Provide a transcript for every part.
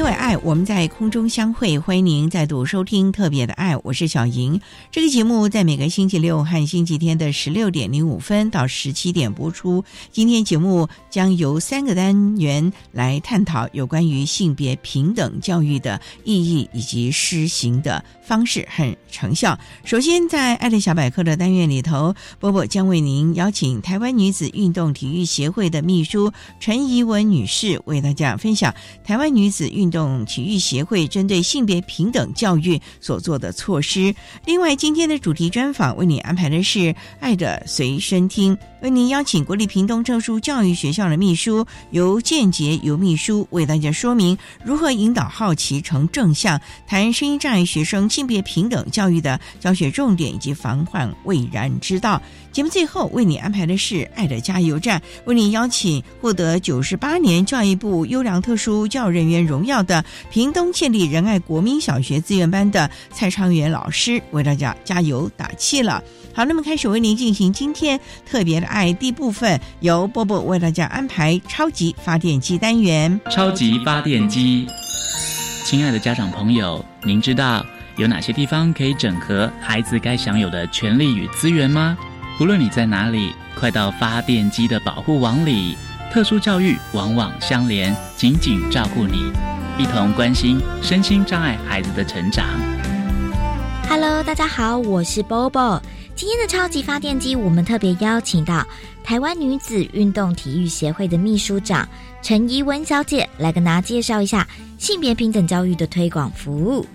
因为爱，我们在空中相会。欢迎您再度收听《特别的爱》，我是小莹。这个节目在每个星期六和星期天的十六点零五分到十七点播出。今天节目将由三个单元来探讨有关于性别平等教育的意义以及施行的方式和成效。首先，在“爱的小百科”的单元里头，波波将为您邀请台湾女子运动体育协会的秘书陈怡文女士为大家分享台湾女子运。动体育协会针对性别平等教育所做的措施。另外，今天的主题专访为你安排的是《爱的随身听》，为您邀请国立屏东特殊教育学校的秘书由建杰由秘书为大家说明如何引导好奇成正向，谈声音障碍学生性别平等教育的教学重点以及防患未然之道。节目最后为你安排的是《爱的加油站》，为你邀请获得九十八年教育部优良特殊教育人员荣耀的屏东建立仁爱国民小学资源班的蔡昌元老师，为大家加油打气了。好，那么开始为您进行今天特别的爱第一部分，由波波为大家安排超级发电机单元。超级发电机，亲爱的家长朋友，您知道有哪些地方可以整合孩子该享有的权利与资源吗？无论你在哪里，快到发电机的保护网里。特殊教育网网相连，紧紧照顾你，一同关心身心障碍孩子的成长。Hello，大家好，我是 Bobo。今天的超级发电机，我们特别邀请到台湾女子运动体育协会的秘书长陈怡文小姐来跟大家介绍一下性别平等教育的推广服务。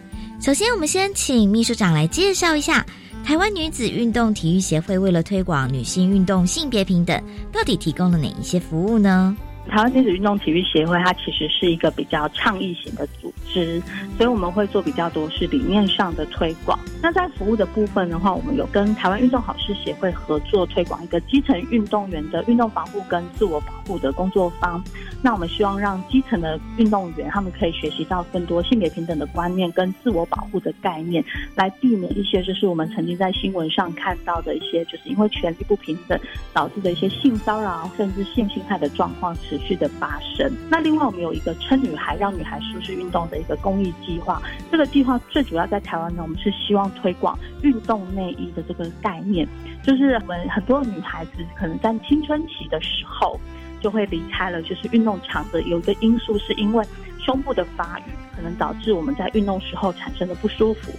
首先，我们先请秘书长来介绍一下。台湾女子运动体育协会为了推广女性运动性别平等，到底提供了哪一些服务呢？台湾女子运动体育协会，它其实是一个比较倡议型的组织，所以我们会做比较多是理念上的推广。那在服务的部分的话，我们有跟台湾运动好事协会合作推广一个基层运动员的运动防护跟自我保护的工作坊。那我们希望让基层的运动员他们可以学习到更多性别平等的观念跟自我保护的概念，来避免一些就是我们曾经在新闻上看到的一些就是因为权力不平等导致的一些性骚扰甚至性侵害的状况。持续的发生。那另外，我们有一个称女孩让女孩舒适运动的一个公益计划。这个计划最主要在台湾呢，我们是希望推广运动内衣的这个概念。就是我们很多女孩子可能在青春期的时候就会离开了，就是运动场的有一个因素是因为胸部的发育，可能导致我们在运动时候产生的不舒服。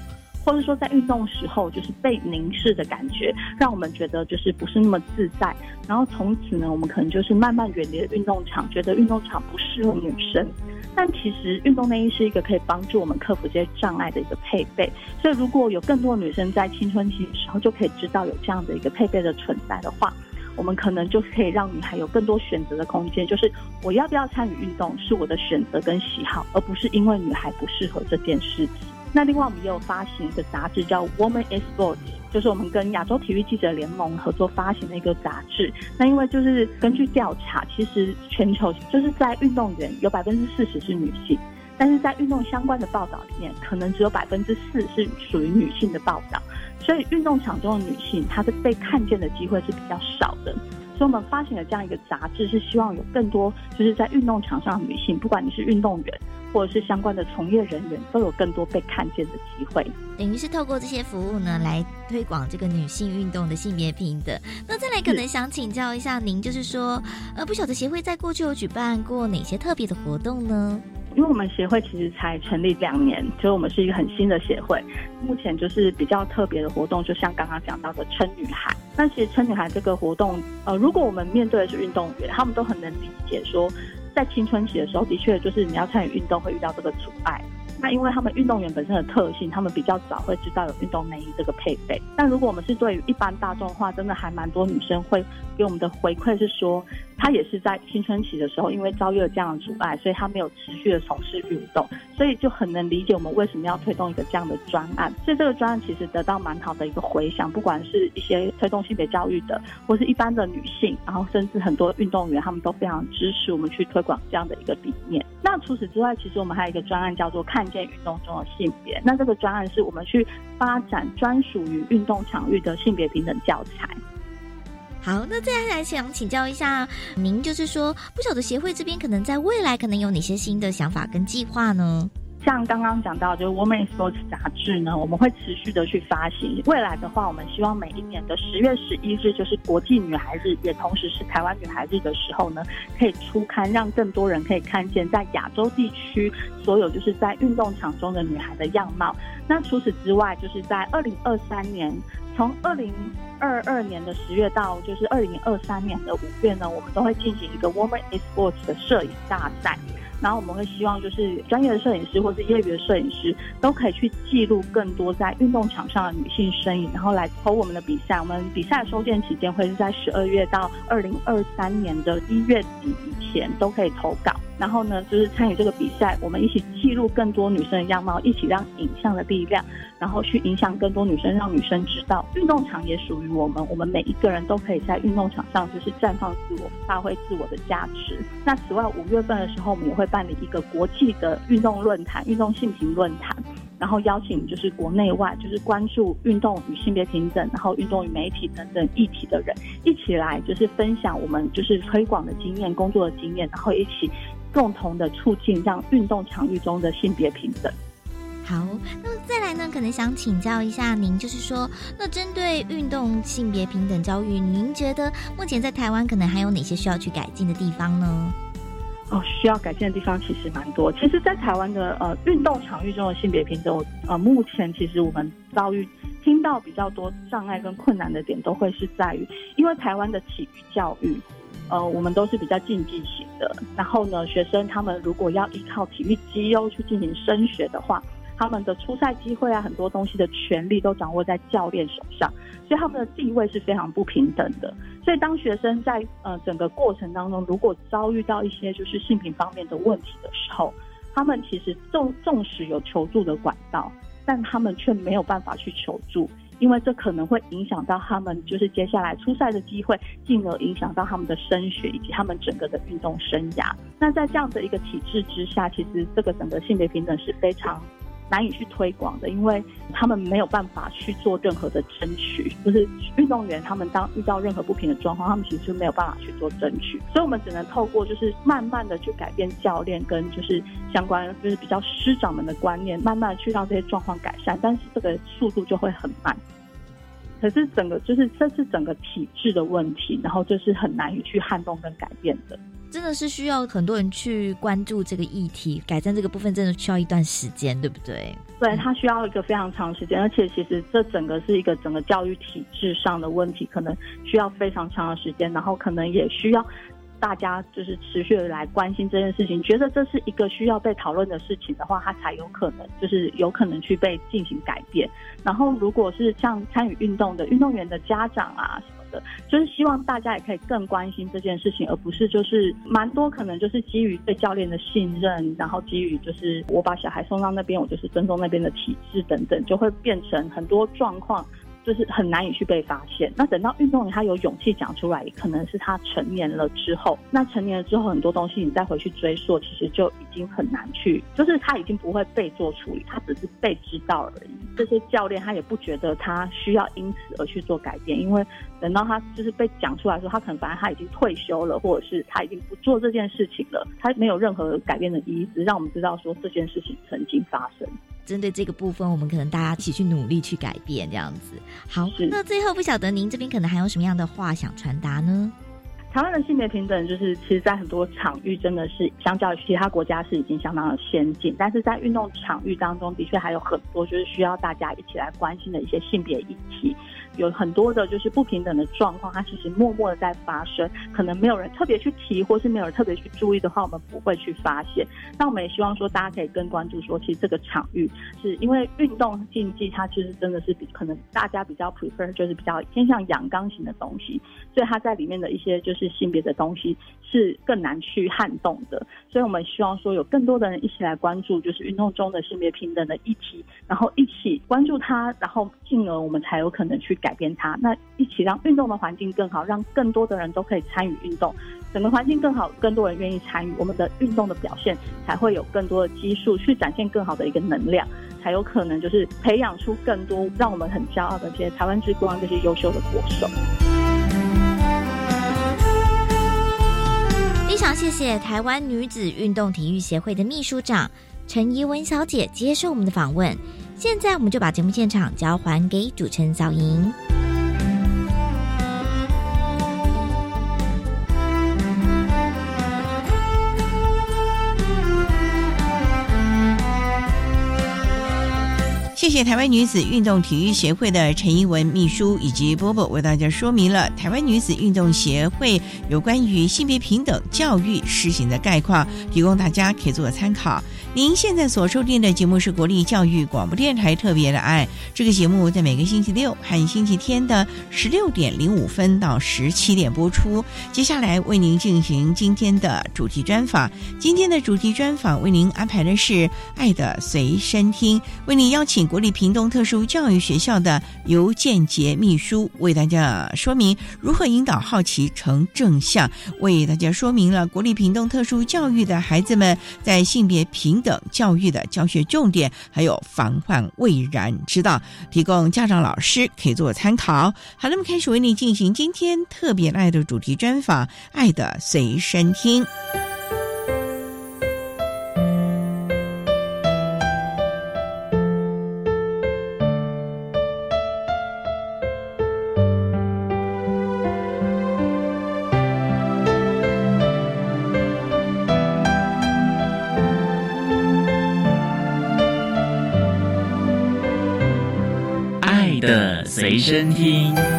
或者说，在运动时候就是被凝视的感觉，让我们觉得就是不是那么自在。然后从此呢，我们可能就是慢慢远离了运动场，觉得运动场不适合女生。但其实运动内衣是一个可以帮助我们克服这些障碍的一个配备。所以如果有更多女生在青春期的时候就可以知道有这样的一个配备的存在的话，我们可能就可以让女孩有更多选择的空间。就是我要不要参与运动是我的选择跟喜好，而不是因为女孩不适合这件事情。那另外，我们也有发行一个杂志，叫《Woman is Sports》，就是我们跟亚洲体育记者联盟合作发行的一个杂志。那因为就是根据调查，其实全球就是在运动员有百分之四十是女性，但是在运动相关的报道里面，可能只有百分之四是属于女性的报道。所以运动场中的女性，她的被看见的机会是比较少的。所以我们发行了这样一个杂志，是希望有更多就是在运动场上的女性，不管你是运动员。或者是相关的从业人员都有更多被看见的机会。等于是透过这些服务呢，来推广这个女性运动的性别平等。那再来可能想请教一下您，就是说，呃，不晓得协会在过去有举办过哪些特别的活动呢？因为我们协会其实才成立两年，所以我们是一个很新的协会。目前就是比较特别的活动，就像刚刚讲到的“撑女孩”。那其实“撑女孩”这个活动，呃，如果我们面对的是运动员，他们都很能理解，说在青春期的时候，的确就是你要参与运动会遇到这个阻碍。那因为他们运动员本身的特性，他们比较早会知道有运动内衣这个配备。但如果我们是对于一般大众的话，真的还蛮多女生会给我们的回馈是说。他也是在青春期的时候，因为遭遇了这样的阻碍，所以他没有持续的从事运动，所以就很能理解我们为什么要推动一个这样的专案。所以这个专案其实得到蛮好的一个回响，不管是一些推动性别教育的，或是一般的女性，然后甚至很多运动员，他们都非常支持我们去推广这样的一个理念。那除此之外，其实我们还有一个专案叫做“看见运动中的性别”。那这个专案是我们去发展专属于运动场域的性别平等教材。好，那再来想请教一下您，就是说，不晓得协会这边可能在未来可能有哪些新的想法跟计划呢？像刚刚讲到，就是《Woman Sports》杂志呢，我们会持续的去发行。未来的话，我们希望每一年的十月十一日，就是国际女孩日，也同时是台湾女孩日的时候呢，可以出刊，让更多人可以看见在亚洲地区所有就是在运动场中的女孩的样貌。那除此之外，就是在二零二三年。从二零二二年的十月到就是二零二三年的五月呢，我们都会进行一个 Women in Sports 的摄影大赛。然后我们会希望就是专业的摄影师或是业余的摄影师都可以去记录更多在运动场上的女性身影，然后来投我们的比赛。我们比赛收件期间会是在十二月到二零二三年的一月底以前都可以投稿。然后呢，就是参与这个比赛，我们一起记录更多女生的样貌，一起让影像的力量，然后去影响更多女生，让女生知道运动场也属于我们，我们每一个人都可以在运动场上就是绽放自我，发挥自我的价值。那此外，五月份的时候，我们也会办理一个国际的运动论坛、运动性平论坛。然后邀请就是国内外就是关注运动与性别平等，然后运动与媒体等等议题的人一起来，就是分享我们就是推广的经验、工作的经验，然后一起共同的促进让运动场域中的性别平等。好，那么再来呢，可能想请教一下您，就是说，那针对运动性别平等教育，您觉得目前在台湾可能还有哪些需要去改进的地方呢？哦，需要改进的地方其实蛮多。其实，在台湾的呃运动场域中的性别平等，呃，目前其实我们遭遇听到比较多障碍跟困难的点，都会是在于，因为台湾的体育教育，呃，我们都是比较竞技型的。然后呢，学生他们如果要依靠体育绩优去进行升学的话，他们的出赛机会啊，很多东西的权利都掌握在教练手上，所以他们的地位是非常不平等的。所以，当学生在呃整个过程当中，如果遭遇到一些就是性平方面的问题的时候，他们其实纵纵使有求助的管道，但他们却没有办法去求助，因为这可能会影响到他们就是接下来出赛的机会，进而影响到他们的升学以及他们整个的运动生涯。那在这样的一个体制之下，其实这个整个性别平等是非常。难以去推广的，因为他们没有办法去做任何的争取。就是运动员，他们当遇到任何不平的状况，他们其实没有办法去做争取。所以，我们只能透过就是慢慢的去改变教练跟就是相关就是比较师长们的观念，慢慢去让这些状况改善。但是这个速度就会很慢。可是整个就是这是整个体制的问题，然后就是很难以去撼动跟改变的。真的是需要很多人去关注这个议题，改善这个部分，真的需要一段时间，对不对？对，它需要一个非常长时间，而且其实这整个是一个整个教育体制上的问题，可能需要非常长的时间，然后可能也需要大家就是持续的来关心这件事情，觉得这是一个需要被讨论的事情的话，它才有可能就是有可能去被进行改变。然后，如果是像参与运动的运动员的家长啊。就是希望大家也可以更关心这件事情，而不是就是蛮多可能就是基于对教练的信任，然后基于就是我把小孩送到那边，我就是尊重那边的体制等等，就会变成很多状况就是很难以去被发现。那等到运动员他有勇气讲出来，可能是他成年了之后。那成年了之后，很多东西你再回去追溯，其实就已经很难去，就是他已经不会被做处理，他只是被知道而已。这些教练他也不觉得他需要因此而去做改变，因为等到他就是被讲出来说，他可能反正他已经退休了，或者是他已经不做这件事情了，他没有任何改变的意思，让我们知道说这件事情曾经发生。针对这个部分，我们可能大家一起去努力去改变，这样子。好，那最后不晓得您这边可能还有什么样的话想传达呢？台湾的性别平等，就是其实，在很多场域真的是相较于其他国家是已经相当的先进，但是在运动场域当中，的确还有很多就是需要大家一起来关心的一些性别议题。有很多的就是不平等的状况，它其实默默的在发生，可能没有人特别去提，或是没有人特别去注意的话，我们不会去发现。那我们也希望说，大家可以更关注说，其实这个场域是因为运动竞技，它其实真的是比可能大家比较 prefer 就是比较偏向阳刚型的东西，所以它在里面的一些就是性别的东西是更难去撼动的。所以我们希望说，有更多的人一起来关注，就是运动中的性别平等的议题，然后一起关注它，然后进而我们才有可能去。改变它，那一起让运动的环境更好，让更多的人都可以参与运动，整个环境更好，更多人愿意参与，我们的运动的表现才会有更多的基数去展现更好的一个能量，才有可能就是培养出更多让我们很骄傲的这些台湾之光这些优秀的国手。非常谢谢台湾女子运动体育协会的秘书长陈怡文小姐接受我们的访问。现在我们就把节目现场交还给主持人小莹。谢谢台湾女子运动体育协会的陈怡文秘书以及波波为大家说明了台湾女子运动协会有关于性别平等教育施行的概况，提供大家可以做个参考。您现在所收听的节目是国立教育广播电台特别的爱，这个节目在每个星期六和星期天的十六点零五分到十七点播出。接下来为您进行今天的主题专访，今天的主题专访为您安排的是《爱的随身听》，为您邀请国立屏东特殊教育学校的尤建杰秘书为大家说明如何引导好奇成正向，为大家说明了国立屏东特殊教育的孩子们在性别平。等教育的教学重点，还有防患未然之道，提供家长老师可以做参考。好，那么开始为你进行今天特别爱的主题专访，《爱的随身听》。身听。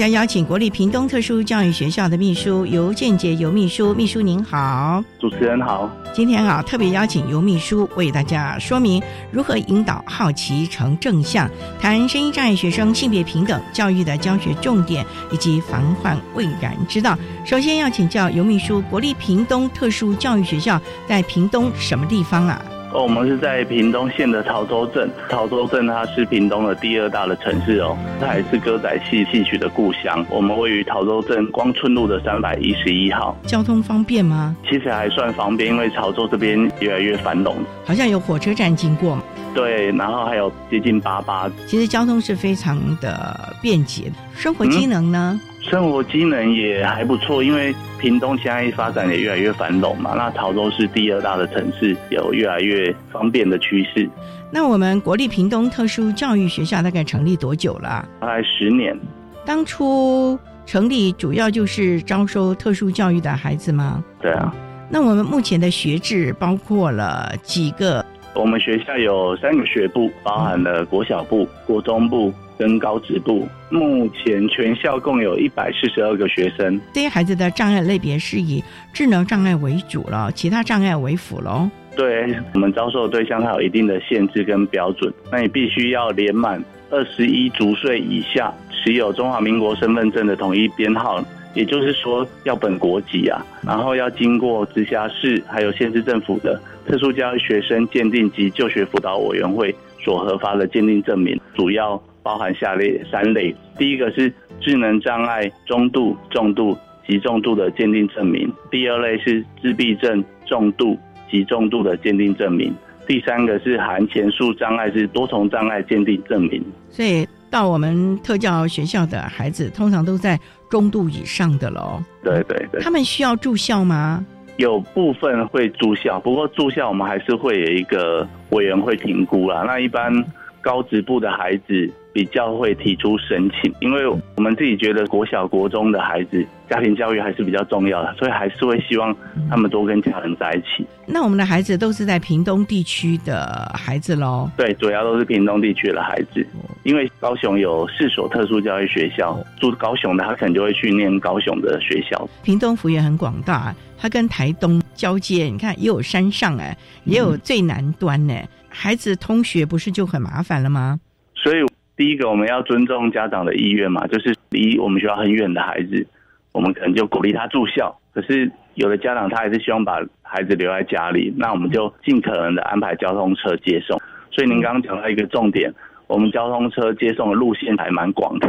今天为大家邀请国立屏东特殊教育学校的秘书尤建杰尤秘书，秘书您好，主持人好。今天啊，特别邀请尤秘书为大家说明如何引导好奇成正向，谈声音障碍学生性别平等教育的教学重点以及防患未然之道。首先要请教尤秘书，国立屏东特殊教育学校在屏东什么地方啊？哦，我们是在屏东县的潮州镇。潮州镇它是屏东的第二大的城市哦，它也是歌仔戏戏曲的故乡。我们位于潮州镇光春路的三百一十一号。交通方便吗？其实还算方便，因为潮州这边越来越繁荣，好像有火车站经过。对，然后还有接近八八。其实交通是非常的便捷。生活机能呢？生活机能也还不错，因为屏东现在发展也越来越繁荣嘛。那潮州是第二大的城市，有越来越方便的趋势。那我们国立屏东特殊教育学校大概成立多久了？大概十年。当初成立主要就是招收特殊教育的孩子吗？对啊。那我们目前的学制包括了几个？我们学校有三个学部，包含了国小部、国中部。跟高职部。目前全校共有一百四十二个学生。这些孩子的障碍类别是以智能障碍为主了，其他障碍为辅喽。对我们招收的对象，它有一定的限制跟标准。那你必须要年满二十一足岁以下，持有中华民国身份证的统一编号，也就是说要本国籍啊。然后要经过直辖市还有县市政府的特殊教育学生鉴定及就学辅导委员会所核发的鉴定证明，主要包含下列三类：第一个是智能障碍中度、重度及重度的鉴定证明；第二类是自闭症重度。及重度的鉴定证明，第三个是含前述障碍是多重障碍鉴定证明。所以到我们特教学校的孩子，通常都在中度以上的喽。对对对。他们需要住校吗？有部分会住校，不过住校我们还是会有一个委员会评估啦。那一般高职部的孩子。比较会提出申请，因为我们自己觉得国小、国中的孩子家庭教育还是比较重要的，所以还是会希望他们多跟家人在一起。那我们的孩子都是在屏东地区的孩子喽？对，主要都是屏东地区的孩子，因为高雄有四所特殊教育学校，住高雄的他可能就会去念高雄的学校。屏东幅员很广大，它跟台东交接，你看也有山上哎，也有最南端呢，孩子通学不是就很麻烦了吗？所以。第一个，我们要尊重家长的意愿嘛，就是离我们学校很远的孩子，我们可能就鼓励他住校。可是有的家长他还是希望把孩子留在家里，那我们就尽可能的安排交通车接送。所以您刚刚讲到一个重点，我们交通车接送的路线还蛮广的，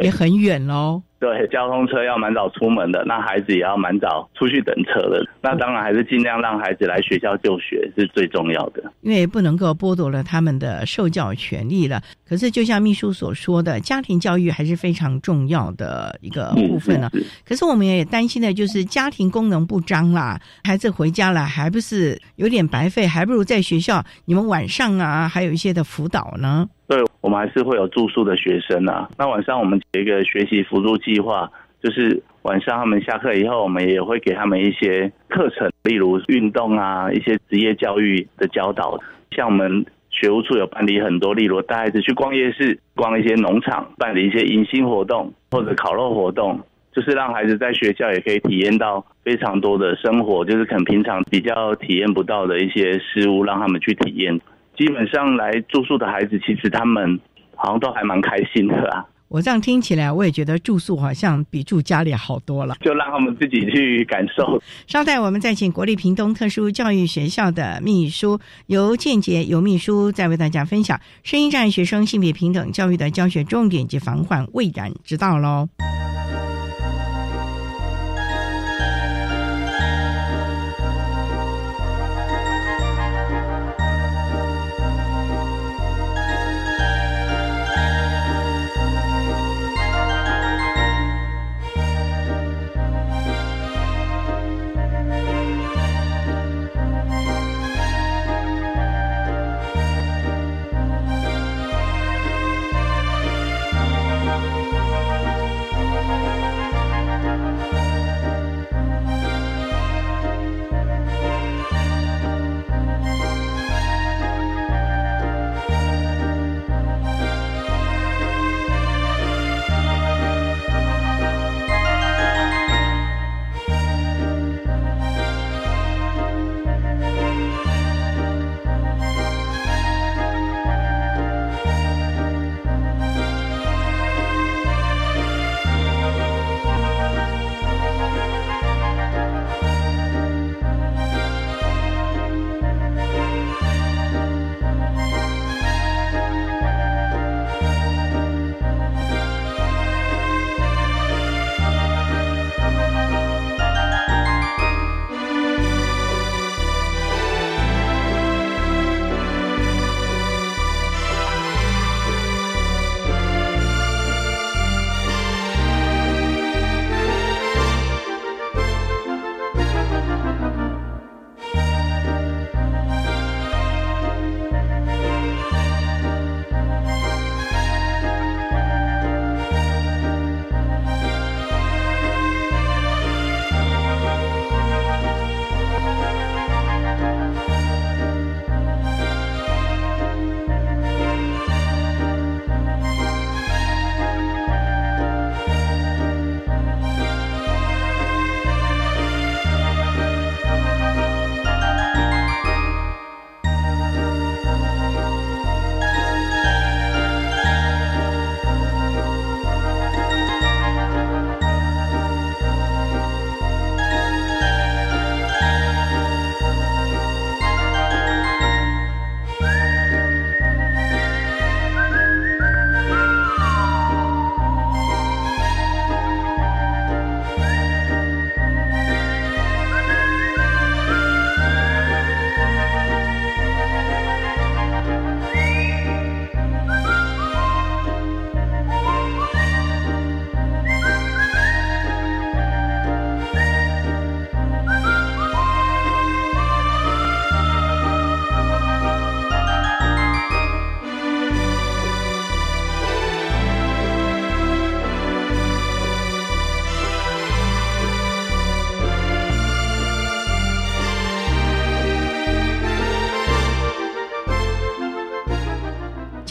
也很远喽。对，交通车要蛮早出门的，那孩子也要蛮早出去等车的。那当然还是尽量让孩子来学校就学是最重要的，因为不能够剥夺了他们的受教权利了。可是就像秘书所说的，家庭教育还是非常重要的一个部分呢。可是我们也担心的就是家庭功能不彰啦，孩子回家了还不是有点白费，还不如在学校你们晚上啊还有一些的辅导呢。对，我们还是会有住宿的学生啊。那晚上我们有一个学习辅助计划，就是晚上他们下课以后，我们也会给他们一些课程，例如运动啊，一些职业教育的教导。像我们学务处有办理很多，例如带孩子去逛夜市、逛一些农场，办理一些迎新活动或者烤肉活动，就是让孩子在学校也可以体验到非常多的生活，就是可能平常比较体验不到的一些事物，让他们去体验。基本上来住宿的孩子，其实他们好像都还蛮开心的啊。我这样听起来，我也觉得住宿好像比住家里好多了。就让他们自己去感受。稍待，我们再请国立屏东特殊教育学校的秘书由建杰由秘书再为大家分享声音障碍学生性别平等教育的教学重点及防患未然之道喽。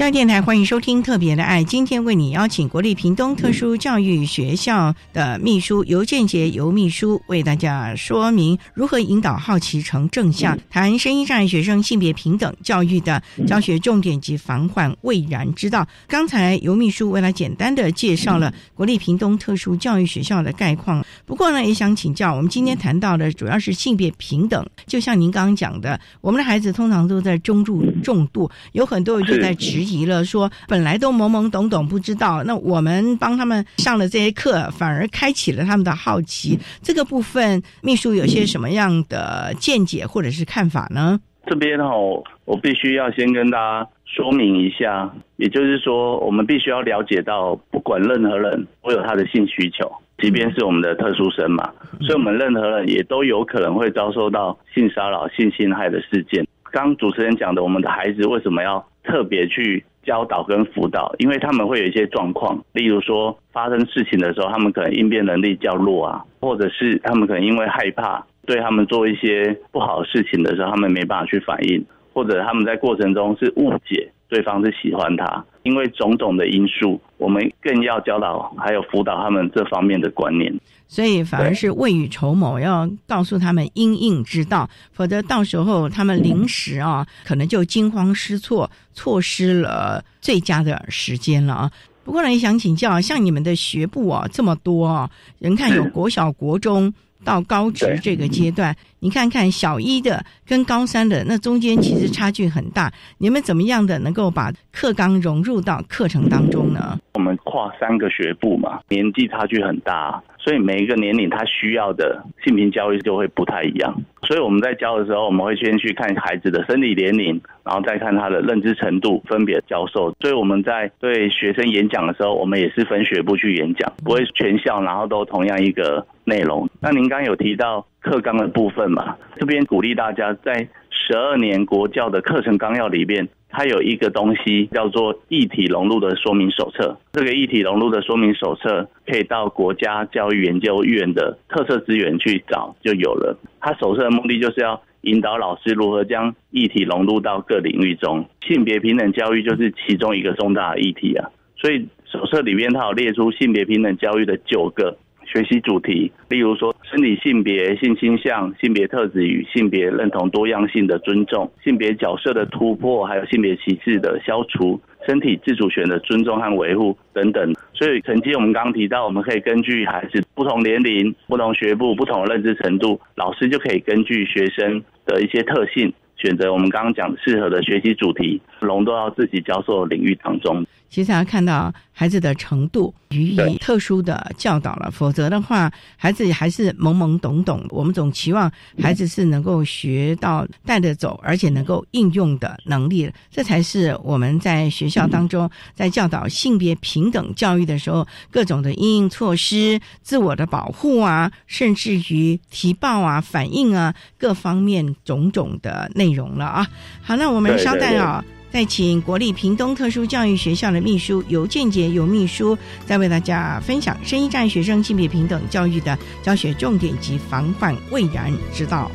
教育电台欢迎收听《特别的爱》，今天为你邀请国立屏东特殊教育学校的秘书尤建杰尤秘书为大家说明如何引导好奇成正向，谈声音障碍学生性别平等教育的教学重点及防患未然之道。刚才尤秘书为了简单的介绍了国立屏东特殊教育学校的概况，不过呢，也想请教我们今天谈到的主要是性别平等，就像您刚刚讲的，我们的孩子通常都在中度重度，有很多人就在质疑。提了说，本来都懵懵懂懂不知道，那我们帮他们上了这些课，反而开启了他们的好奇。这个部分，秘书有些什么样的见解或者是看法呢？这边哦，我必须要先跟大家说明一下，也就是说，我们必须要了解到，不管任何人都有他的性需求，即便是我们的特殊生嘛，所以我们任何人也都有可能会遭受到性骚扰、性侵害的事件。刚主持人讲的，我们的孩子为什么要特别去教导跟辅导？因为他们会有一些状况，例如说发生事情的时候，他们可能应变能力较弱啊，或者是他们可能因为害怕，对他们做一些不好的事情的时候，他们没办法去反应，或者他们在过程中是误解对方是喜欢他，因为种种的因素，我们更要教导还有辅导他们这方面的观念。所以反而是未雨绸缪，要告诉他们因应之道，否则到时候他们临时啊，可能就惊慌失措，错失了最佳的时间了啊。不过呢，也想请教，像你们的学部啊这么多啊，人看有国小、国中到高职这个阶段，你看看小一的跟高三的那中间其实差距很大，你们怎么样的能够把课纲融入到课程当中呢？我们跨三个学部嘛，年纪差距很大。所以每一个年龄他需要的性平教育就会不太一样。所以我们在教的时候，我们会先去看孩子的生理年龄，然后再看他的认知程度，分别教授。所以我们在对学生演讲的时候，我们也是分学部去演讲，不会全校然后都同样一个内容。那您刚有提到课纲的部分嘛？这边鼓励大家在十二年国教的课程纲要里面。它有一个东西叫做议题融入的说明手册。这个议题融入的说明手册可以到国家教育研究院的特色资源去找，就有了。它手册的目的就是要引导老师如何将议题融入到各领域中，性别平等教育就是其中一个重大的议题啊。所以手册里面它有列出性别平等教育的九个。学习主题，例如说生理性别、性倾向、性别特质与性别认同多样性的尊重、性别角色的突破，还有性别歧视的消除、身体自主权的尊重和维护等等。所以，曾经我们刚刚提到，我们可以根据孩子不同年龄、不同学部、不同认知程度，老师就可以根据学生的一些特性，选择我们刚刚讲适合的学习主题，融入到自己教授领域当中。其实要看到孩子的程度予以特殊的教导了，否则的话，孩子还是懵懵懂懂。我们总期望孩子是能够学到带着走，而且能够应用的能力，这才是我们在学校当中在教导性别平等教育的时候，各种的应应措施、自我的保护啊，甚至于提报啊、反应啊，各方面种种的内容了啊。好，那我们稍待啊。再请国立屏东特殊教育学校的秘书尤建杰尤秘书，再为大家分享生一站学生性别平等教育的教学重点及防范未然之道。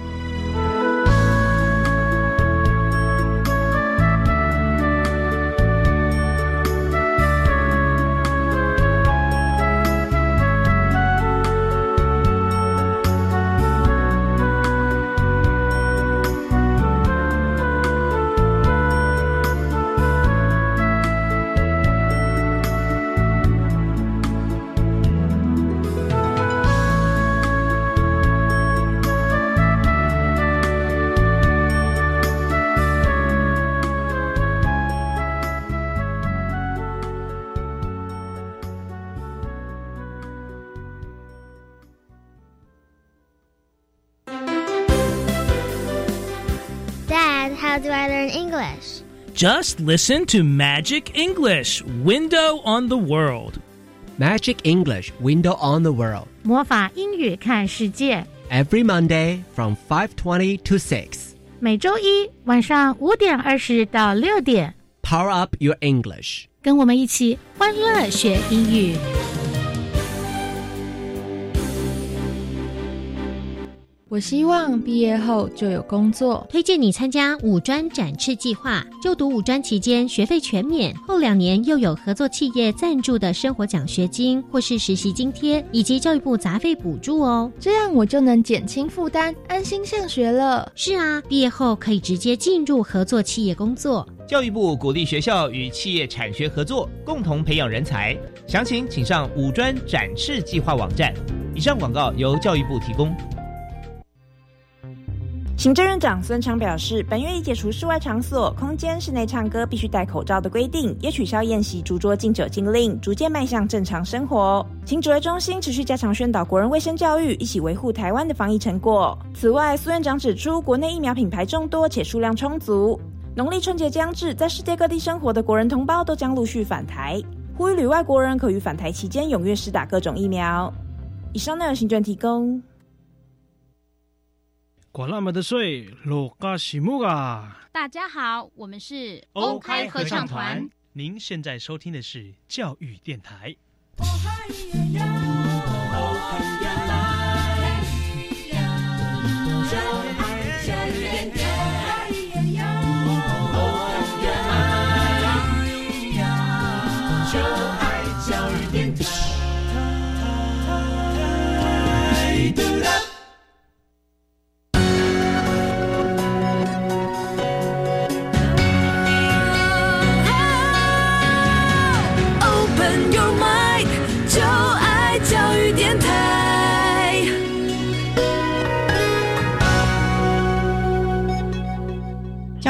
Just listen to Magic English Window on the World. Magic English Window on the World. 魔法英语看世界。Every Monday from 5:20 to 6. 每周一晚上五点二十到六点。Power up your English. 跟我们一起欢乐学英语。 我希望毕业后就有工作。推荐你参加五专展翅计划，就读五专期间学费全免，后两年又有合作企业赞助的生活奖学金或是实习津贴，以及教育部杂费补助哦。这样我就能减轻负担，安心上学了。是啊，毕业后可以直接进入合作企业工作。教育部鼓励学校与企业产学合作，共同培养人才。详情请上五专展翅计划网站。以上广告由教育部提供。行政院长孙昌表示，本月已解除室外场所、空间、室内唱歌必须戴口罩的规定，也取消宴席、烛桌敬酒禁令，逐渐迈向正常生活。请指挥中心持续加强宣导国人卫生教育，一起维护台湾的防疫成果。此外，苏院长指出，国内疫苗品牌众多且数量充足，农历春节将至，在世界各地生活的国人同胞都将陆续返台，呼吁旅外国人可于返台期间踊跃施打各种疫苗。以上内容行政提供。管那么的水，落嘎西木啊！大家好，我们是 OK 合唱团。您现在收听的是教育电台。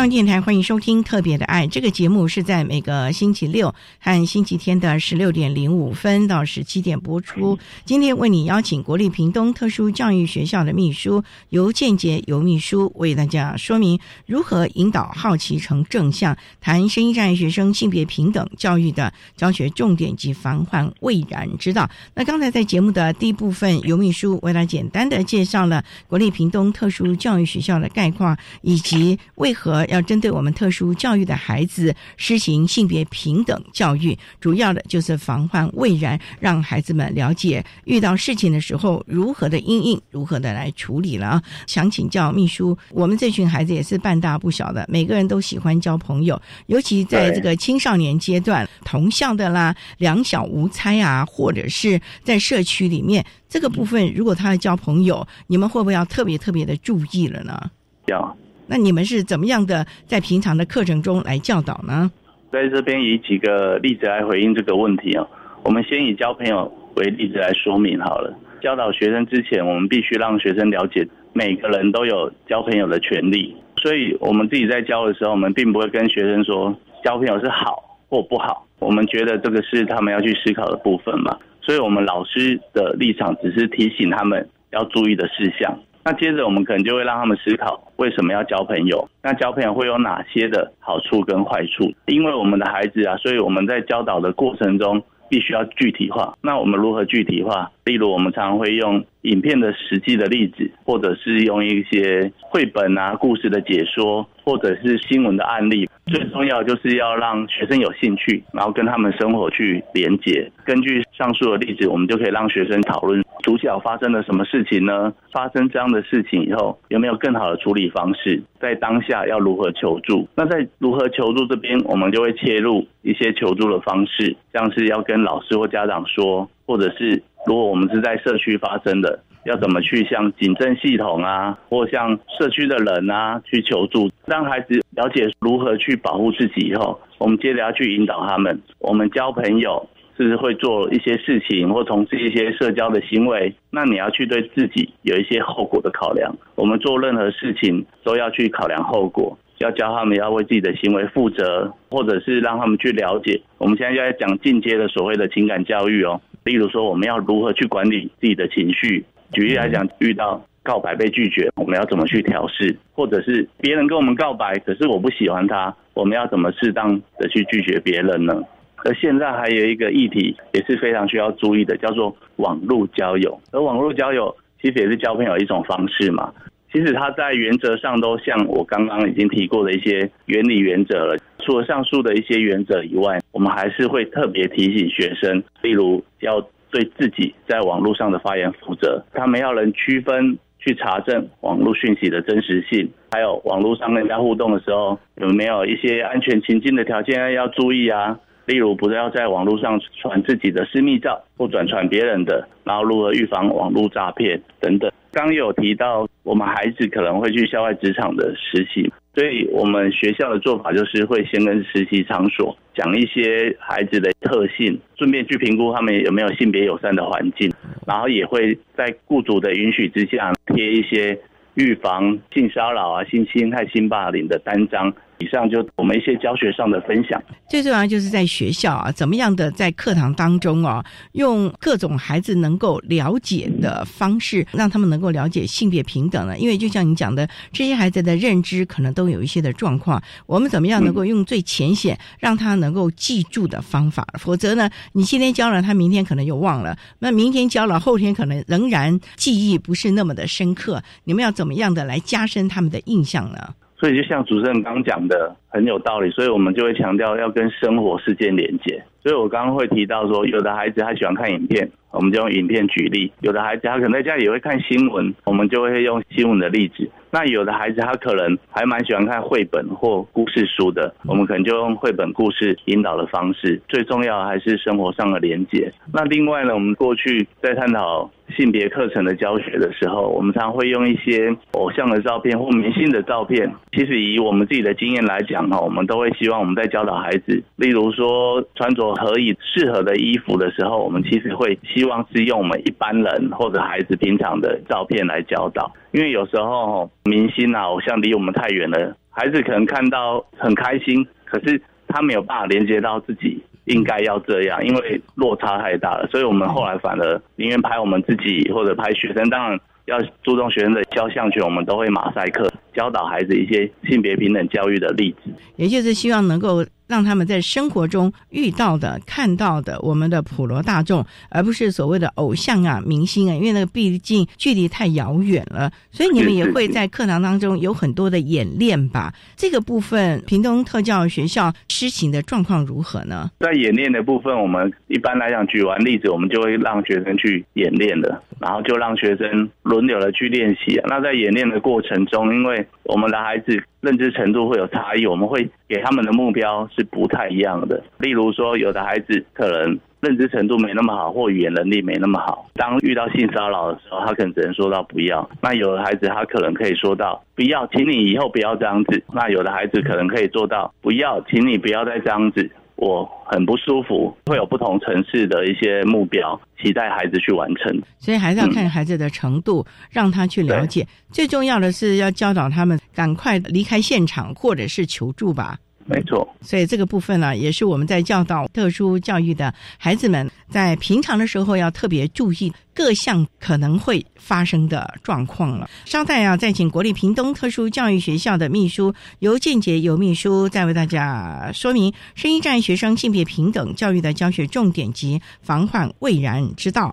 电台欢迎收听《特别的爱》这个节目，是在每个星期六和星期天的十六点零五分到十七点播出。今天为你邀请国立屏东特殊教育学校的秘书尤建杰尤秘书为大家说明如何引导好奇成正向，谈声音障碍学生性别平等教育的教学重点及防患未然之道。那刚才在节目的第一部分，尤秘书为大家简单的介绍了国立屏东特殊教育学校的概况，以及为何要。要针对我们特殊教育的孩子施行性别平等教育，主要的就是防患未然，让孩子们了解遇到事情的时候如何的应应，如何的来处理了啊！想请教秘书，我们这群孩子也是半大不小的，每个人都喜欢交朋友，尤其在这个青少年阶段，同校的啦，两小无猜啊，或者是在社区里面这个部分，如果他要交朋友，你们会不会要特别特别的注意了呢？要。那你们是怎么样的在平常的课程中来教导呢？在这边以几个例子来回应这个问题哦。我们先以交朋友为例子来说明好了。教导学生之前，我们必须让学生了解每个人都有交朋友的权利。所以，我们自己在教的时候，我们并不会跟学生说交朋友是好或不好。我们觉得这个是他们要去思考的部分嘛。所以我们老师的立场只是提醒他们要注意的事项。那接着我们可能就会让他们思考为什么要交朋友？那交朋友会有哪些的好处跟坏处？因为我们的孩子啊，所以我们在教导的过程中必须要具体化。那我们如何具体化？例如我们常常会用影片的实际的例子，或者是用一些绘本啊故事的解说，或者是新闻的案例。最重要就是要让学生有兴趣，然后跟他们生活去连接。根据上述的例子，我们就可以让学生讨论。主角发生了什么事情呢？发生这样的事情以后，有没有更好的处理方式？在当下要如何求助？那在如何求助这边，我们就会切入一些求助的方式，像是要跟老师或家长说，或者是如果我们是在社区发生的，要怎么去向警政系统啊，或向社区的人啊去求助，让孩子了解如何去保护自己以后，我们接着要去引导他们，我们交朋友。是会做一些事情或从事一些社交的行为，那你要去对自己有一些后果的考量。我们做任何事情都要去考量后果，要教他们要为自己的行为负责，或者是让他们去了解。我们现在就在讲进阶的所谓的情感教育哦，例如说我们要如何去管理自己的情绪。举例来讲，遇到告白被拒绝，我们要怎么去调试？或者是别人跟我们告白，可是我不喜欢他，我们要怎么适当的去拒绝别人呢？而现在还有一个议题也是非常需要注意的，叫做网络交友。而网络交友其实也是交朋友一种方式嘛。其实它在原则上都像我刚刚已经提过的一些原理原则了。除了上述的一些原则以外，我们还是会特别提醒学生，例如要对自己在网络上的发言负责。他们要能区分。去查证网络讯息的真实性，还有网络上跟人家互动的时候有没有一些安全情境的条件要注意啊？例如，不要在网络上传自己的私密照或转传别人的，然后如何预防网络诈骗等等。刚有提到，我们孩子可能会去校外职场的实习，所以我们学校的做法就是会先跟实习场所讲一些孩子的特性，顺便去评估他们有没有性别友善的环境，然后也会在雇主的允许之下贴一些预防性骚扰啊、性侵害、性霸凌的单张。以上就我们一些教学上的分享。最重要就是在学校啊，怎么样的在课堂当中啊，用各种孩子能够了解的方式，让他们能够了解性别平等呢？因为就像你讲的，这些孩子的认知可能都有一些的状况。我们怎么样能够用最浅显让他能够记住的方法？否则呢，你今天教了他，明天可能又忘了；那明天教了，后天可能仍然记忆不是那么的深刻。你们要怎么样的来加深他们的印象呢？所以就像主持人刚讲的很有道理，所以我们就会强调要跟生活事件连接。所以我刚刚会提到说，有的孩子他喜欢看影片，我们就用影片举例；有的孩子他可能在家里也会看新闻，我们就会用新闻的例子。那有的孩子他可能还蛮喜欢看绘本或故事书的，我们可能就用绘本故事引导的方式。最重要还是生活上的连接。那另外呢，我们过去在探讨性别课程的教学的时候，我们常会用一些偶像的照片或明星的照片。其实以我们自己的经验来讲哈，我们都会希望我们在教导孩子，例如说穿着可以适合的衣服的时候，我们其实会希望是用我们一般人或者孩子平常的照片来教导。因为有时候明星啊、偶像离我们太远了，孩子可能看到很开心，可是他没有办法连接到自己应该要这样，因为落差太大了。所以我们后来反而宁愿拍我们自己或者拍学生，当然要注重学生的肖像权，我们都会马赛克教导孩子一些性别平等教育的例子，也就是希望能够。让他们在生活中遇到的、看到的，我们的普罗大众，而不是所谓的偶像啊、明星啊，因为那个毕竟距离太遥远了。所以你们也会在课堂当中有很多的演练吧？这个部分，屏东特教学校施行的状况如何呢？在演练的部分，我们一般来讲，举完例子，我们就会让学生去演练的，然后就让学生轮流的去练习。那在演练的过程中，因为我们的孩子。认知程度会有差异，我们会给他们的目标是不太一样的。例如说，有的孩子可能认知程度没那么好，或语言能力没那么好，当遇到性骚扰的时候，他可能只能说到不要。那有的孩子他可能可以说到不要，请你以后不要这样子。那有的孩子可能可以做到不要，请你不要再这样子。我很不舒服，会有不同城市的一些目标，期待孩子去完成。所以还是要看孩子的程度，让他去了解。最重要的是要教导他们赶快离开现场，或者是求助吧。没错，所以这个部分呢，也是我们在教导特殊教育的孩子们，在平常的时候要特别注意各项可能会发生的状况了。稍待啊，再请国立屏东特殊教育学校的秘书尤建杰尤秘书，再为大家说明声音站学生性别平等教育的教学重点及防患未然之道。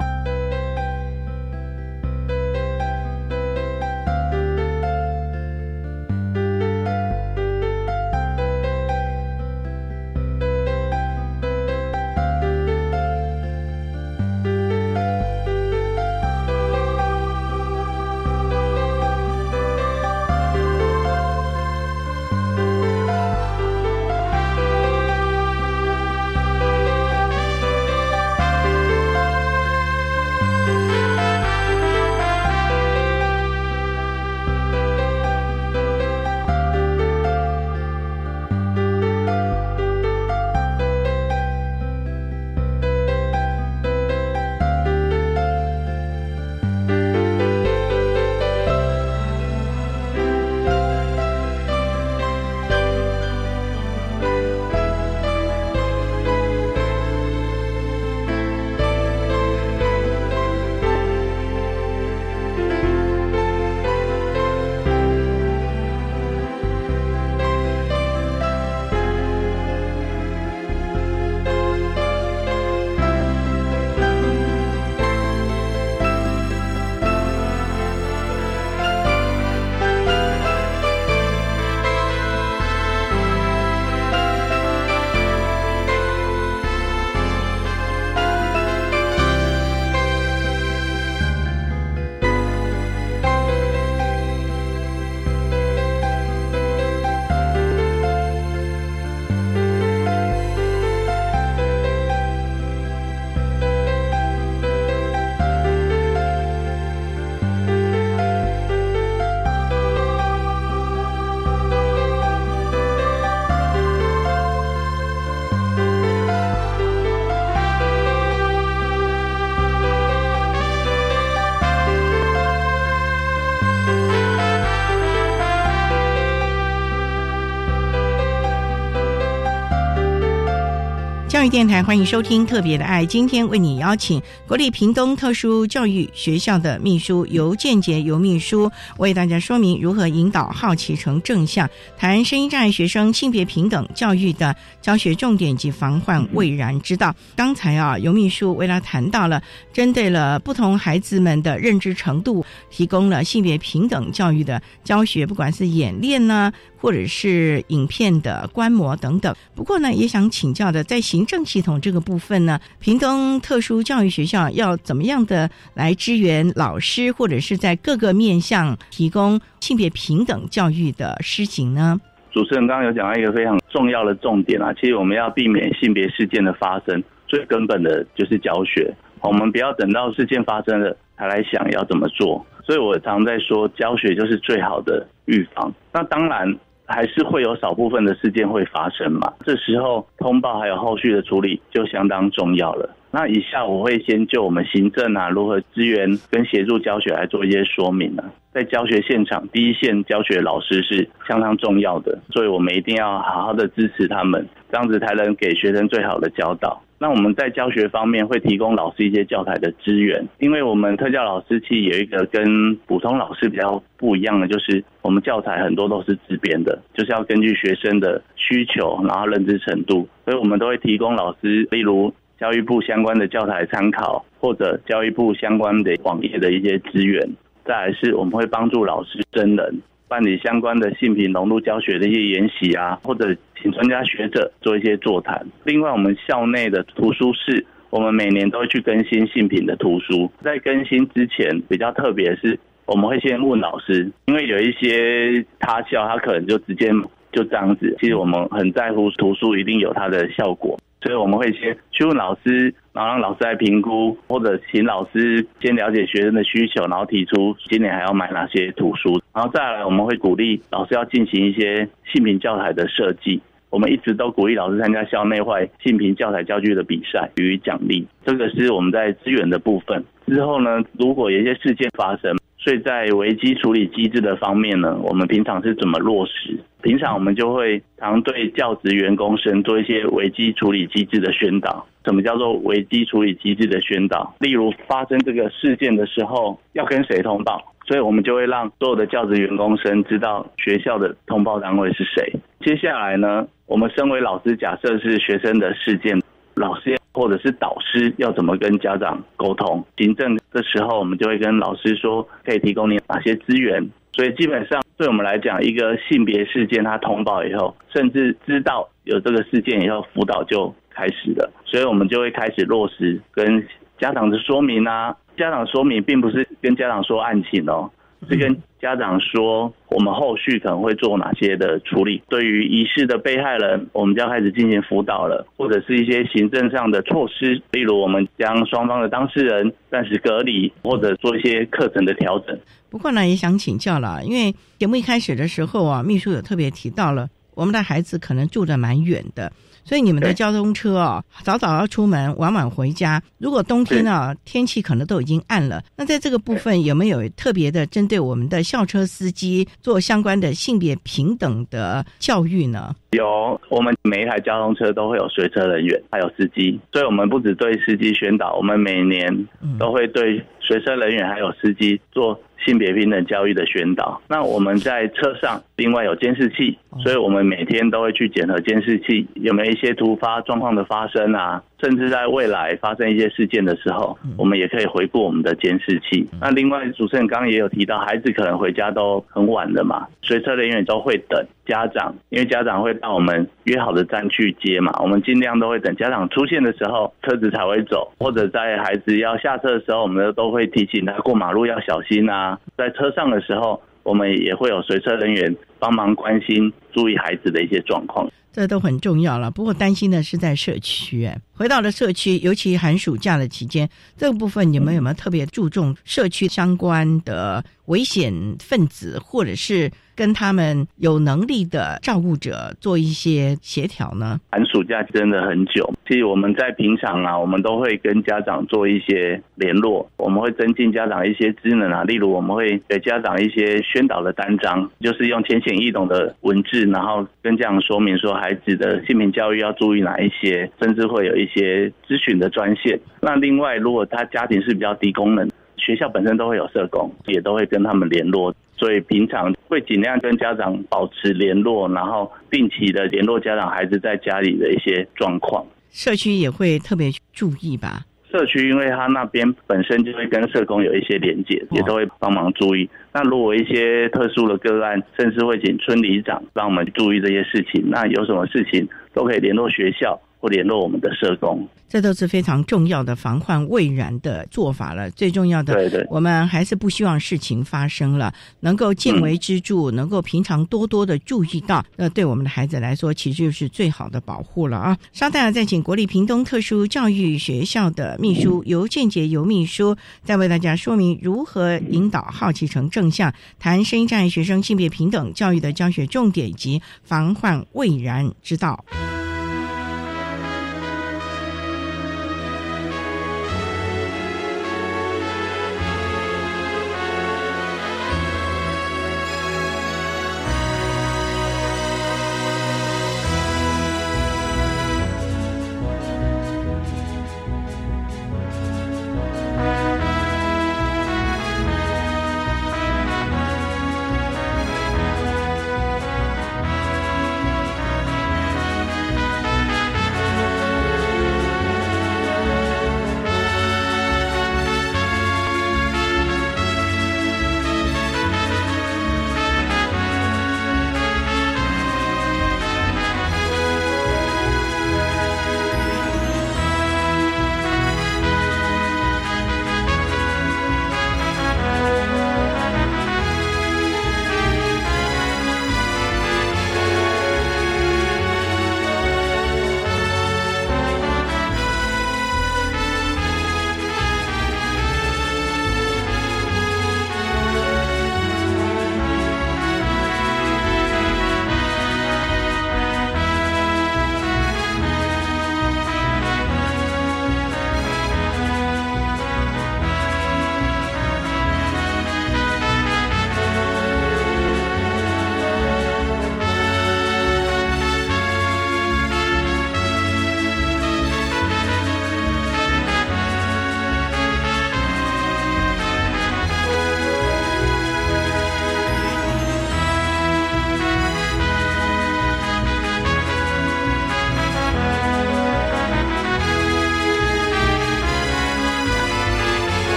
教育电台，欢迎收听《特别的爱》。今天为你邀请国立屏东特殊教育学校的秘书尤建杰尤秘书，为大家说明如何引导好奇成正向，谈声音障碍学生性别平等教育的教学重点及防患未然之道。刚才啊，尤秘书为他谈到了针对了不同孩子们的认知程度，提供了性别平等教育的教学，不管是演练呢。或者是影片的观摩等等。不过呢，也想请教的，在行政系统这个部分呢，屏东特殊教育学校要怎么样的来支援老师，或者是在各个面向提供性别平等教育的施行呢？主持人刚刚有讲到一个非常重要的重点啊，其实我们要避免性别事件的发生，最根本的就是教学。我们不要等到事件发生了才来想要怎么做。所以我常在说，教学就是最好的预防。那当然。还是会有少部分的事件会发生嘛？这时候通报还有后续的处理就相当重要了。那以下我会先就我们行政啊如何支援跟协助教学来做一些说明啊。在教学现场，第一线教学老师是相当重要的，所以我们一定要好好的支持他们，这样子才能给学生最好的教导。那我们在教学方面会提供老师一些教材的资源，因为我们特教老师其实有一个跟普通老师比较不一样的，就是我们教材很多都是自编的，就是要根据学生的需求，然后认知程度，所以我们都会提供老师，例如教育部相关的教材参考，或者教育部相关的网页的一些资源。再来是我们会帮助老师真人。办理相关的性品融入教学的一些研习啊，或者请专家学者做一些座谈。另外，我们校内的图书室，我们每年都会去更新性品的图书。在更新之前，比较特别是，我们会先问老师，因为有一些他校他可能就直接就这样子。其实我们很在乎图书一定有它的效果。所以我们会先去问老师，然后让老师来评估，或者请老师先了解学生的需求，然后提出今年还要买哪些图书，然后再来我们会鼓励老师要进行一些性平教材的设计。我们一直都鼓励老师参加校内外性平教材教具的比赛，予以奖励。这个是我们在资源的部分。之后呢，如果有一些事件发生，所以在危机处理机制的方面呢，我们平常是怎么落实？平常我们就会常对教职员工生做一些危机处理机制的宣导。什么叫做危机处理机制的宣导？例如发生这个事件的时候，要跟谁通报？所以我们就会让所有的教职员工生知道学校的通报单位是谁。接下来呢，我们身为老师，假设是学生的事件。老师或者是导师要怎么跟家长沟通？行政的时候，我们就会跟老师说，可以提供你哪些资源。所以基本上，对我们来讲，一个性别事件，他通报以后，甚至知道有这个事件以后，辅导就开始了。所以我们就会开始落实跟家长的说明啊。家长说明并不是跟家长说案情哦。是跟家长说，我们后续可能会做哪些的处理。对于疑似的被害人，我们将开始进行辅导了，或者是一些行政上的措施，例如我们将双方的当事人暂时隔离，或者做一些课程的调整。不过呢，也想请教了，因为节目一开始的时候啊，秘书有特别提到了，我们的孩子可能住的蛮远的。所以你们的交通车哦，早早要出门，晚晚回家。如果冬天呢，天气可能都已经暗了，那在这个部分有没有特别的针对我们的校车司机做相关的性别平等的教育呢？有，我们每一台交通车都会有随车人员，还有司机。所以我们不只对司机宣导，我们每年都会对随车人员还有司机做。性别平等教育的宣导。那我们在车上另外有监视器，所以我们每天都会去检核监视器有没有一些突发状况的发生啊，甚至在未来发生一些事件的时候，我们也可以回顾我们的监视器。那另外主持人刚刚也有提到，孩子可能回家都很晚了嘛，所以车人员都会等家长，因为家长会到我们约好的站去接嘛，我们尽量都会等家长出现的时候，车子才会走，或者在孩子要下车的时候，我们都会提醒他过马路要小心啊。在车上的时候，我们也会有随车人员帮忙关心、注意孩子的一些状况，这都很重要了。不过担心的是在社区，回到了社区，尤其寒暑假的期间，这个部分你们有没有特别注重社区相关的危险分子，或者是？跟他们有能力的照顾者做一些协调呢。寒暑假真的很久，其实我们在平常啊，我们都会跟家长做一些联络，我们会增进家长一些职能啊，例如我们会给家长一些宣导的单张，就是用浅显易懂的文字，然后跟家长说明说孩子的性平教育要注意哪一些，甚至会有一些咨询的专线。那另外，如果他家庭是比较低功能，学校本身都会有社工，也都会跟他们联络，所以平常会尽量跟家长保持联络，然后定期的联络家长孩子在家里的一些状况。社区也会特别注意吧？社区因为他那边本身就会跟社工有一些连接，也都会帮忙注意。那如果一些特殊的个案，甚至会请村里长帮我们注意这些事情。那有什么事情都可以联络学校。或联络我们的社工，这都是非常重要的防患未然的做法了。最重要的，对对，我们还是不希望事情发生了，能够见微知著，能够平常多多的注意到，那对我们的孩子来说，其实就是最好的保护了啊！稍待再请国立屏东特殊教育学校的秘书尤建杰尤秘书，再为大家说明如何引导好奇成正向，谈声音障碍学生性别平等教育的教学重点以及防患未然之道。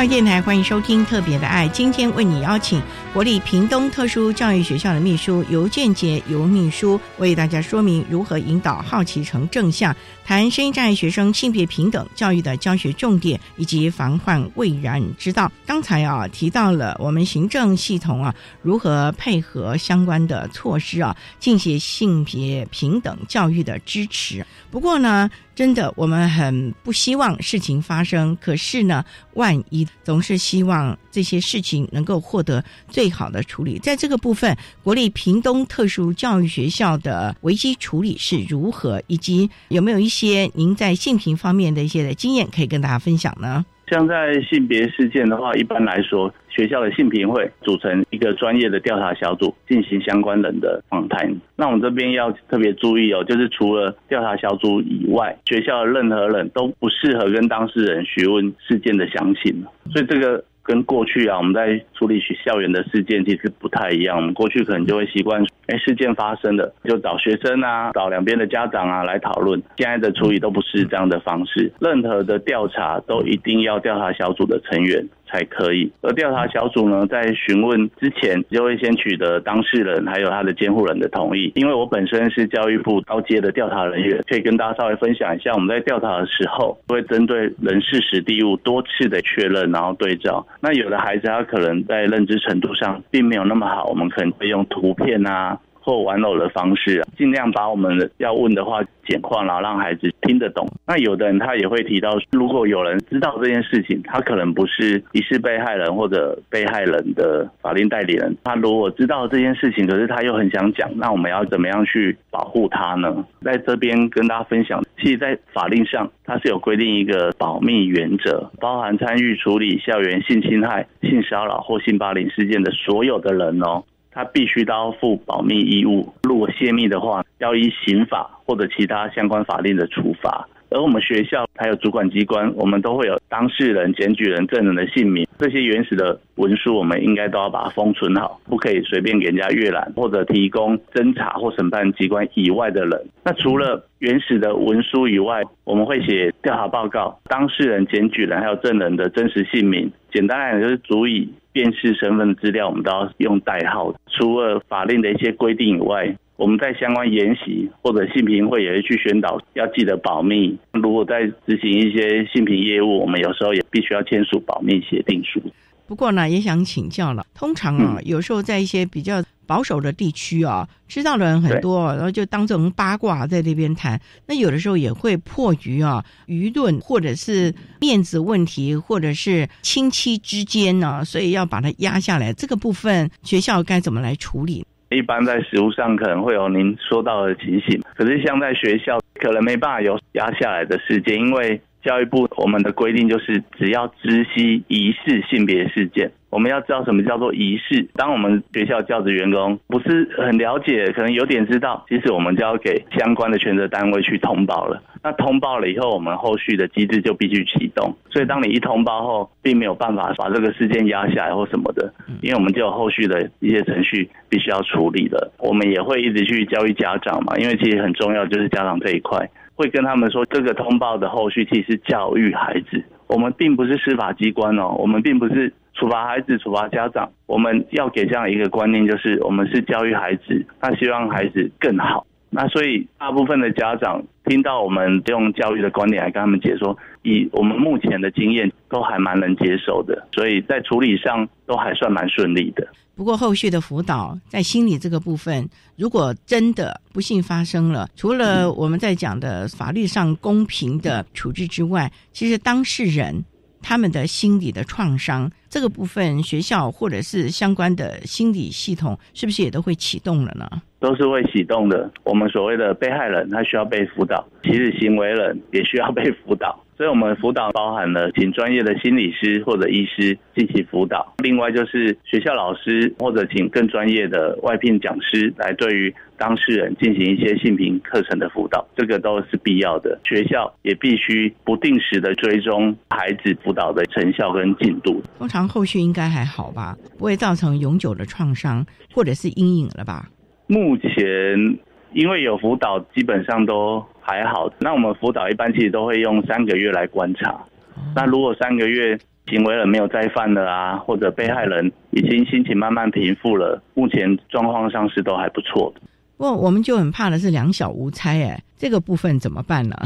教育电台，欢迎收听《特别的爱》。今天为你邀请国立屏东特殊教育学校的秘书尤建杰尤秘书，为大家说明如何引导好奇成正向，谈声音障碍学生性别平等教育的教学重点以及防患未然之道。刚才啊提到了我们行政系统啊如何配合相关的措施啊，进行性别平等教育的支持。不过呢，真的我们很不希望事情发生，可是呢，万一总是希望这些事情能够获得最好的处理。在这个部分，国立屏东特殊教育学校的危机处理是如何，以及有没有一些您在性平方面的一些的经验可以跟大家分享呢？像在性别事件的话，一般来说，学校的性平会组成一个专业的调查小组，进行相关人的访谈。那我们这边要特别注意哦，就是除了调查小组以外，学校的任何人都不适合跟当事人询问事件的详情。所以这个。跟过去啊，我们在处理学校园的事件其实不太一样。我们过去可能就会习惯，哎，事件发生了就找学生啊，找两边的家长啊来讨论。现在的处理都不是这样的方式，任何的调查都一定要调查小组的成员。才可以。而调查小组呢，在询问之前，就会先取得当事人还有他的监护人的同意。因为我本身是教育部高阶的调查人员，可以跟大家稍微分享一下，我们在调查的时候，会针对人事、实地物多次的确认，然后对照。那有的孩子他可能在认知程度上并没有那么好，我们可能会用图片啊。或玩偶的方式，尽量把我们要问的话简化，然后让孩子听得懂。那有的人他也会提到，如果有人知道这件事情，他可能不是疑似被害人或者被害人的法定代理人。他如果知道这件事情，可是他又很想讲，那我们要怎么样去保护他呢？在这边跟大家分享，其实，在法令上它是有规定一个保密原则，包含参与处理校园性侵害、性骚扰或性霸凌事件的所有的人哦。他必须都要负保密义务，如果泄密的话，要依刑法或者其他相关法令的处罚。而我们学校还有主管机关，我们都会有当事人、检举人、证人的姓名，这些原始的文书，我们应该都要把它封存好，不可以随便给人家阅览或者提供侦查或审判机关以外的人。那除了原始的文书以外，我们会写调查报告，当事人、检举人还有证人的真实姓名，简单来讲就是足以辨识身份的资料，我们都要用代号。除了法令的一些规定以外。我们在相关研习或者性平会也会去宣导，要记得保密。如果在执行一些性平业务，我们有时候也必须要签署保密协定书。不过呢，也想请教了，通常啊，有时候在一些比较保守的地区啊，知道的人很多，然后就当成八卦在那边谈。那有的时候也会迫于啊舆论或者是面子问题，或者是亲戚之间呢，所以要把它压下来。这个部分学校该怎么来处理？一般在实务上可能会有您说到的情形，可是像在学校可能没办法有压下来的事件，因为教育部我们的规定就是只要知悉疑似性别事件。我们要知道什么叫做仪式。当我们学校教职员工不是很了解，可能有点知道，其实我们就要给相关的权责单位去通报了。那通报了以后，我们后续的机制就必须启动。所以，当你一通报后，并没有办法把这个事件压下来或什么的，因为我们就有后续的一些程序必须要处理的。我们也会一直去教育家长嘛，因为其实很重要，就是家长这一块会跟他们说，这个通报的后续其实教育孩子。我们并不是司法机关哦，我们并不是。处罚孩子、处罚家长，我们要给这样一个观念，就是我们是教育孩子，那希望孩子更好。那所以大部分的家长听到我们用教育的观点来跟他们解说，以我们目前的经验，都还蛮能接受的，所以在处理上都还算蛮顺利的。不过后续的辅导在心理这个部分，如果真的不幸发生了，除了我们在讲的法律上公平的处置之外，其实当事人。他们的心理的创伤这个部分，学校或者是相关的心理系统，是不是也都会启动了呢？都是会启动的。我们所谓的被害人，他需要被辅导；其实行为人也需要被辅导。所以，我们辅导包含了请专业的心理师或者医师进行辅导，另外就是学校老师或者请更专业的外聘讲师来对于当事人进行一些性平课程的辅导，这个都是必要的。学校也必须不定时的追踪孩子辅导的成效跟进度。通常后续应该还好吧，不会造成永久的创伤或者是阴影了吧？目前因为有辅导，基本上都。还好，那我们辅导一般其实都会用三个月来观察。那如果三个月行为人没有再犯了啊，或者被害人已经心情慢慢平复了，目前状况上是都还不错的。不过我们就很怕的是两小无猜，哎，这个部分怎么办呢？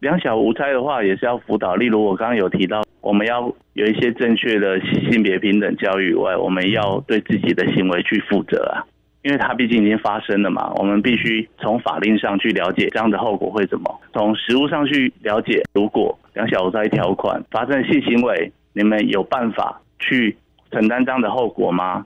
两小无猜的话，也是要辅导。例如我刚刚有提到，我们要有一些正确的性别平等教育以外，我们要对自己的行为去负责啊。因为它毕竟已经发生了嘛，我们必须从法令上去了解这样的后果会怎么，从实物上去了解，如果两小无猜条款发生性行为，你们有办法去承担这样的后果吗？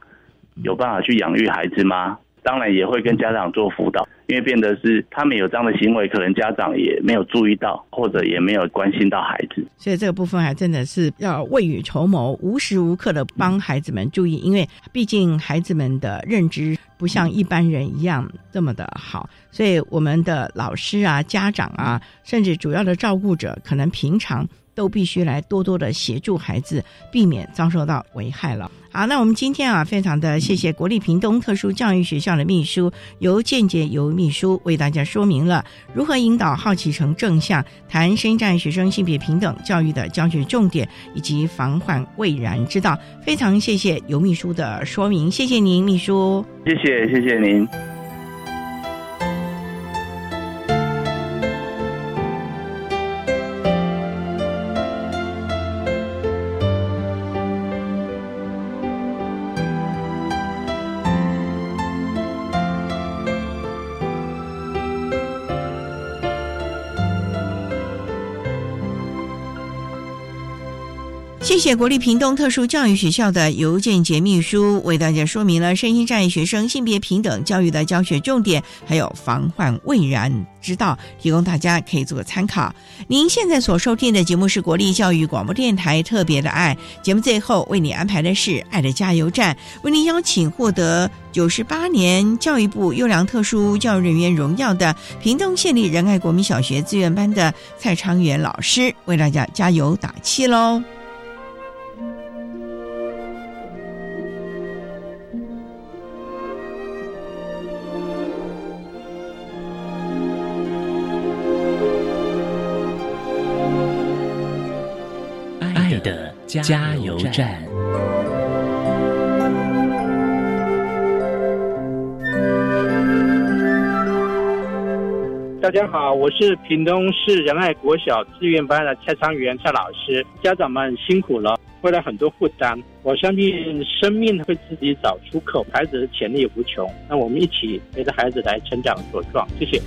有办法去养育孩子吗？当然也会跟家长做辅导，因为变得是他们有这样的行为，可能家长也没有注意到，或者也没有关心到孩子。所以这个部分还真的是要未雨绸缪，无时无刻的帮孩子们注意，因为毕竟孩子们的认知不像一般人一样这么的好，所以我们的老师啊、家长啊，甚至主要的照顾者，可能平常都必须来多多的协助孩子，避免遭受到危害了。好，那我们今天啊，非常的谢谢国立屏东特殊教育学校的秘书由建杰由秘书为大家说明了如何引导好奇成正向，谈深战学生性别平等教育的教学重点以及防患未然之道。非常谢谢尤秘书的说明，谢谢您，秘书。谢谢，谢谢您。谢谢国立屏东特殊教育学校的邮件节秘书为大家说明了身心障碍学生性别平等教育的教学重点，还有防患未然之道，提供大家可以做个参考。您现在所收听的节目是国立教育广播电台特别的爱节目，最后为你安排的是爱的加油站，为您邀请获得九十八年教育部优良特殊教育人员荣耀的屏东县立仁爱国民小学资源班的蔡昌元老师为大家加油打气喽。加油站。大家好，我是屏东市仁爱国小志愿班的蔡昌元蔡老师。家长们辛苦了，会来很多负担。我相信生命会自己找出口，孩子的潜力无穷。那我们一起陪着孩子来成长茁壮。谢谢。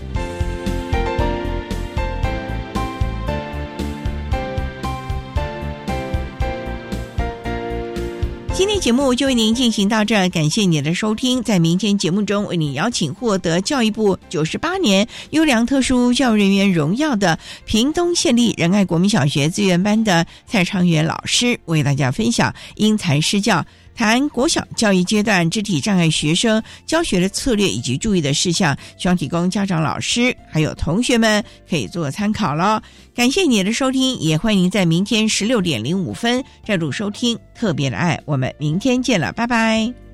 今天节目就为您进行到这，感谢您的收听。在明天节目中，为您邀请获得教育部九十八年优良特殊教育人员荣耀的屏东县立仁爱国民小学资源班的蔡昌元老师，为大家分享因材施教。谈国小教育阶段肢体障碍学生教学的策略以及注意的事项，希望提供家长、老师还有同学们可以做参考了。感谢你的收听，也欢迎在明天十六点零五分再度收听特别的爱。我们明天见了，拜拜。